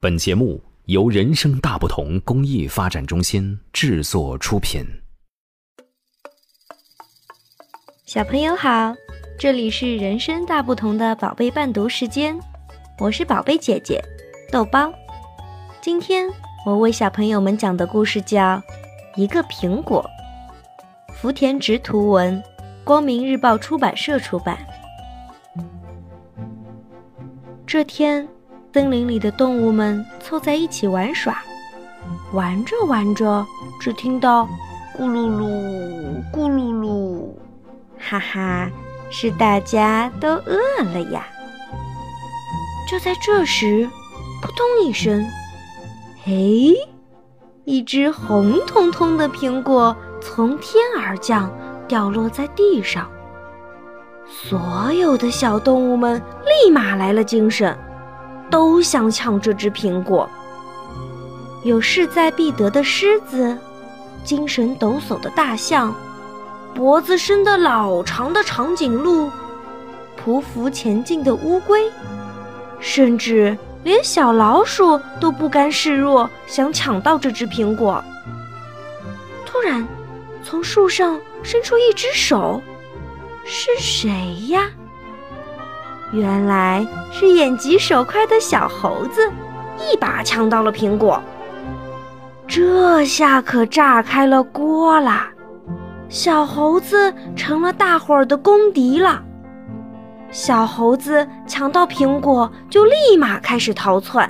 本节目由人生大不同公益发展中心制作出品。小朋友好，这里是人生大不同的宝贝伴读时间，我是宝贝姐姐豆包。今天我为小朋友们讲的故事叫《一个苹果》，福田直图文，光明日报出版社出版。这天。森林里的动物们凑在一起玩耍，玩着玩着，只听到“咕噜噜，咕噜噜”，哈哈，是大家都饿了呀！就在这时，扑通一声，嘿，一只红彤彤的苹果从天而降，掉落在地上。所有的小动物们立马来了精神。都想抢这只苹果。有势在必得的狮子，精神抖擞的大象，脖子伸得老长的长颈鹿，匍匐前进的乌龟，甚至连小老鼠都不甘示弱，想抢到这只苹果。突然，从树上伸出一只手，是谁呀？原来是眼疾手快的小猴子，一把抢到了苹果。这下可炸开了锅啦！小猴子成了大伙儿的公敌了。小猴子抢到苹果就立马开始逃窜。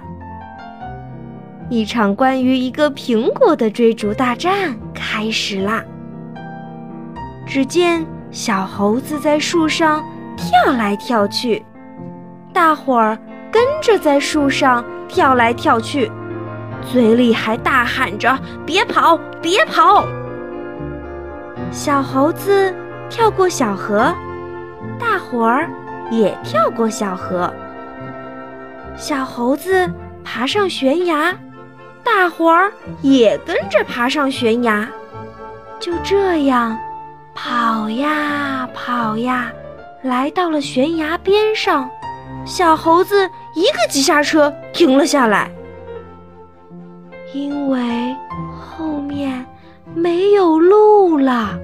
一场关于一个苹果的追逐大战开始啦！只见小猴子在树上跳来跳去。大伙儿跟着在树上跳来跳去，嘴里还大喊着：“别跑，别跑！”小猴子跳过小河，大伙儿也跳过小河。小猴子爬上悬崖，大伙儿也跟着爬上悬崖。就这样，跑呀跑呀，来到了悬崖边上。小猴子一个急刹车，停了下来，因为后面没有路了。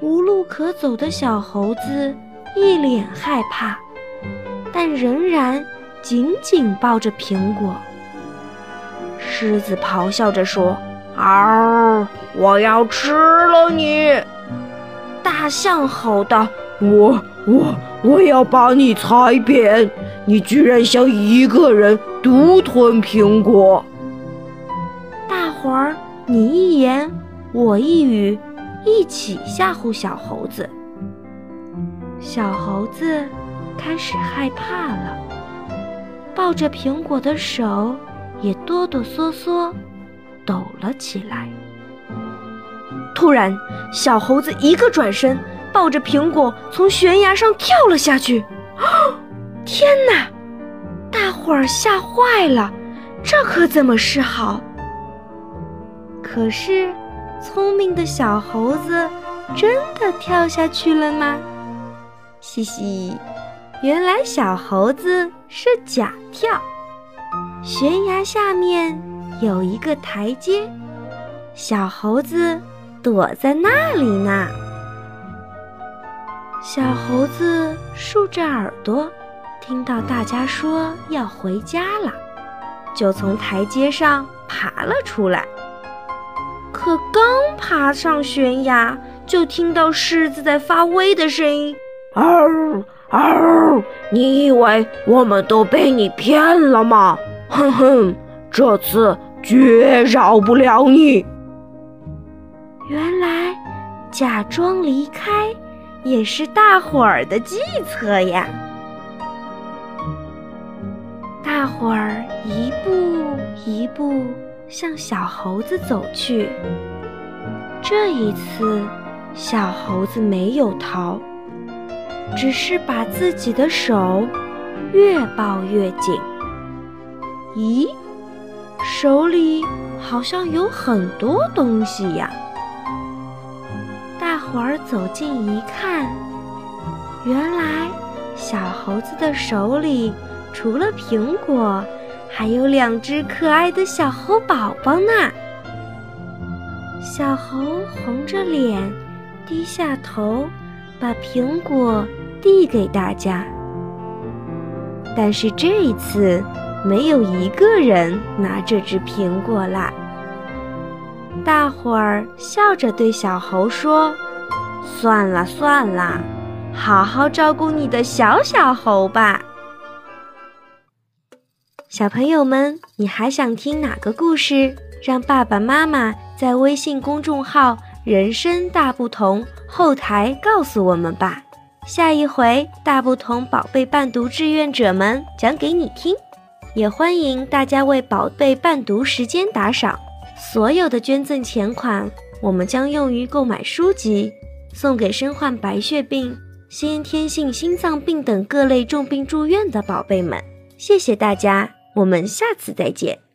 无路可走的小猴子一脸害怕，但仍然紧紧抱着苹果。狮子咆哮着说：“嗷！我要吃了你！”大象吼道：“我我。”我要把你踩扁！你居然想一个人独吞苹果！大伙儿你一言我一语，一起吓唬小猴子。小猴子开始害怕了，抱着苹果的手也哆哆嗦嗦抖了起来。突然，小猴子一个转身。抱着苹果从悬崖上跳了下去，天哪！大伙儿吓坏了，这可怎么是好？可是，聪明的小猴子真的跳下去了吗？嘻嘻，原来小猴子是假跳。悬崖下面有一个台阶，小猴子躲在那里呢。小猴子竖着耳朵，听到大家说要回家了，就从台阶上爬了出来。可刚爬上悬崖，就听到狮子在发威的声音：“嗷嗷！你以为我们都被你骗了吗？哼哼，这次绝饶不了你！”原来，假装离开。也是大伙儿的计策呀！大伙儿一步一步向小猴子走去。这一次，小猴子没有逃，只是把自己的手越抱越紧。咦，手里好像有很多东西呀！会儿走近一看，原来小猴子的手里除了苹果，还有两只可爱的小猴宝宝呢。小猴红着脸，低下头，把苹果递给大家。但是这一次，没有一个人拿这只苹果啦。大伙儿笑着对小猴说：“算了算了，好好照顾你的小小猴吧。”小朋友们，你还想听哪个故事？让爸爸妈妈在微信公众号“人生大不同”后台告诉我们吧。下一回大不同宝贝伴读志愿者们讲给你听。也欢迎大家为宝贝伴读时间打赏，所有的捐赠钱款我们将用于购买书籍，送给身患白血病、先天性心脏病等各类重病住院的宝贝们。谢谢大家。我们下次再见。